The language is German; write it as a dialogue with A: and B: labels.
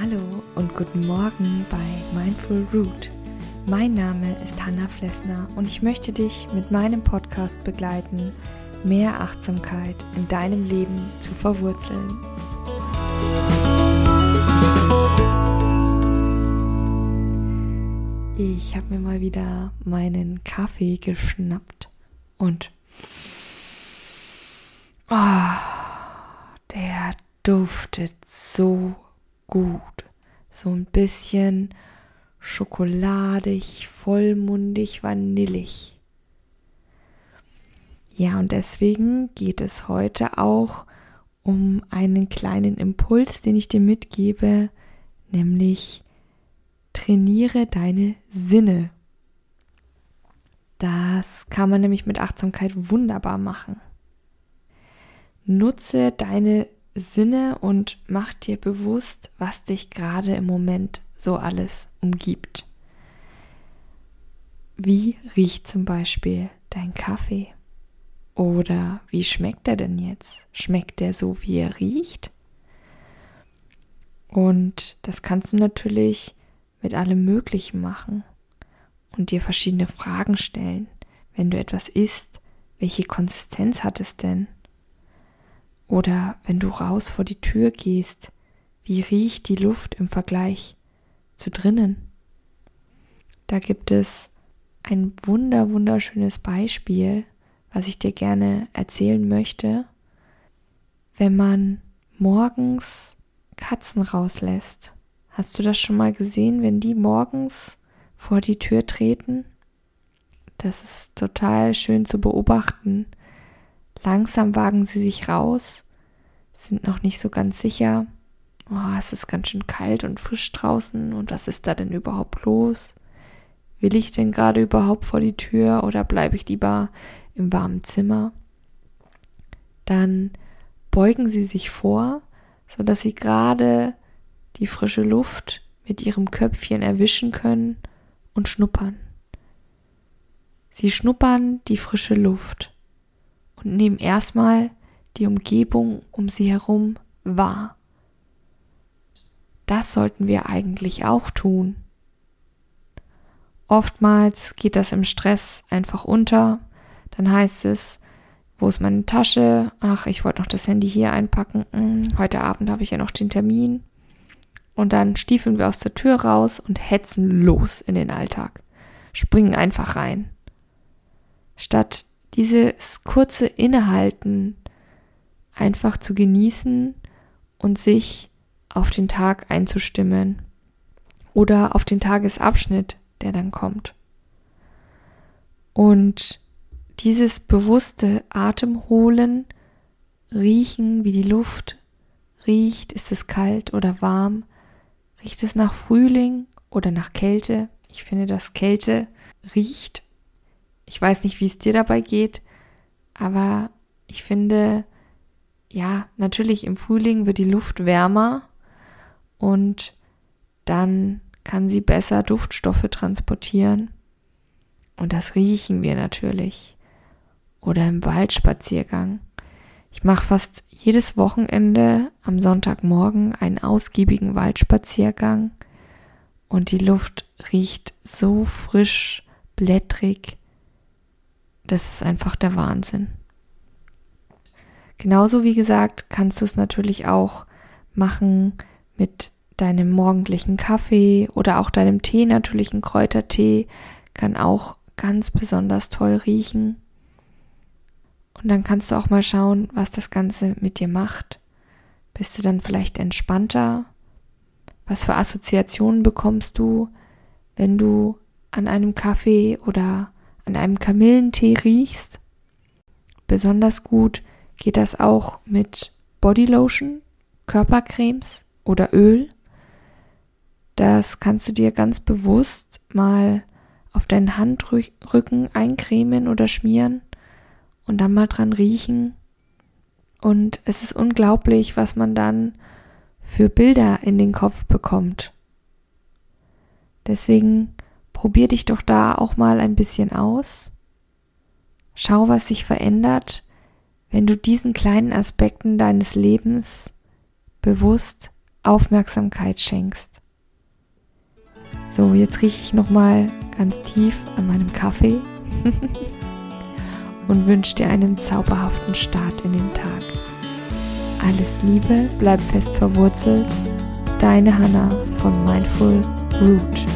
A: Hallo und guten Morgen bei Mindful Root. Mein Name ist Hanna Flessner und ich möchte dich mit meinem Podcast begleiten, mehr Achtsamkeit in deinem Leben zu verwurzeln. Ich habe mir mal wieder meinen Kaffee geschnappt und oh, der duftet so gut. So ein bisschen schokoladig, vollmundig, vanillig. Ja, und deswegen geht es heute auch um einen kleinen Impuls, den ich dir mitgebe, nämlich trainiere deine Sinne. Das kann man nämlich mit Achtsamkeit wunderbar machen. Nutze deine Sinne und mach dir bewusst, was dich gerade im Moment so alles umgibt. Wie riecht zum Beispiel dein Kaffee? Oder wie schmeckt er denn jetzt? Schmeckt der so, wie er riecht? Und das kannst du natürlich mit allem Möglichen machen und dir verschiedene Fragen stellen. Wenn du etwas isst, welche Konsistenz hat es denn? Oder wenn du raus vor die Tür gehst, wie riecht die Luft im Vergleich zu drinnen? Da gibt es ein wunder wunderschönes Beispiel, was ich dir gerne erzählen möchte. Wenn man morgens Katzen rauslässt, hast du das schon mal gesehen, wenn die morgens vor die Tür treten? Das ist total schön zu beobachten, Langsam wagen sie sich raus, sind noch nicht so ganz sicher. Oh, es ist ganz schön kalt und frisch draußen und was ist da denn überhaupt los? Will ich denn gerade überhaupt vor die Tür oder bleibe ich lieber im warmen Zimmer? Dann beugen sie sich vor, so dass sie gerade die frische Luft mit ihrem Köpfchen erwischen können und schnuppern. Sie schnuppern die frische Luft und nehmen erstmal die Umgebung um sie herum wahr. Das sollten wir eigentlich auch tun. Oftmals geht das im Stress einfach unter. Dann heißt es, wo ist meine Tasche? Ach, ich wollte noch das Handy hier einpacken. Hm, heute Abend habe ich ja noch den Termin. Und dann stiefeln wir aus der Tür raus und hetzen los in den Alltag. Springen einfach rein. Statt dieses kurze Innehalten einfach zu genießen und sich auf den Tag einzustimmen oder auf den Tagesabschnitt, der dann kommt. Und dieses bewusste Atemholen, riechen, wie die Luft riecht, ist es kalt oder warm, riecht es nach Frühling oder nach Kälte. Ich finde, dass Kälte riecht ich weiß nicht, wie es dir dabei geht, aber ich finde, ja, natürlich im Frühling wird die Luft wärmer und dann kann sie besser Duftstoffe transportieren. Und das riechen wir natürlich. Oder im Waldspaziergang. Ich mache fast jedes Wochenende am Sonntagmorgen einen ausgiebigen Waldspaziergang und die Luft riecht so frisch, blättrig das ist einfach der Wahnsinn. Genauso wie gesagt, kannst du es natürlich auch machen mit deinem morgendlichen Kaffee oder auch deinem Tee, natürlich ein Kräutertee, kann auch ganz besonders toll riechen. Und dann kannst du auch mal schauen, was das Ganze mit dir macht. Bist du dann vielleicht entspannter? Was für Assoziationen bekommst du, wenn du an einem Kaffee oder an einem Kamillentee riechst. Besonders gut geht das auch mit Bodylotion, Körpercremes oder Öl. Das kannst du dir ganz bewusst mal auf deinen Handrücken eincremen oder schmieren und dann mal dran riechen. Und es ist unglaublich, was man dann für Bilder in den Kopf bekommt. Deswegen Probier dich doch da auch mal ein bisschen aus. Schau, was sich verändert, wenn du diesen kleinen Aspekten deines Lebens bewusst Aufmerksamkeit schenkst. So, jetzt rieche ich nochmal ganz tief an meinem Kaffee und wünsche dir einen zauberhaften Start in den Tag. Alles Liebe, bleib fest verwurzelt. Deine Hanna von Mindful Root.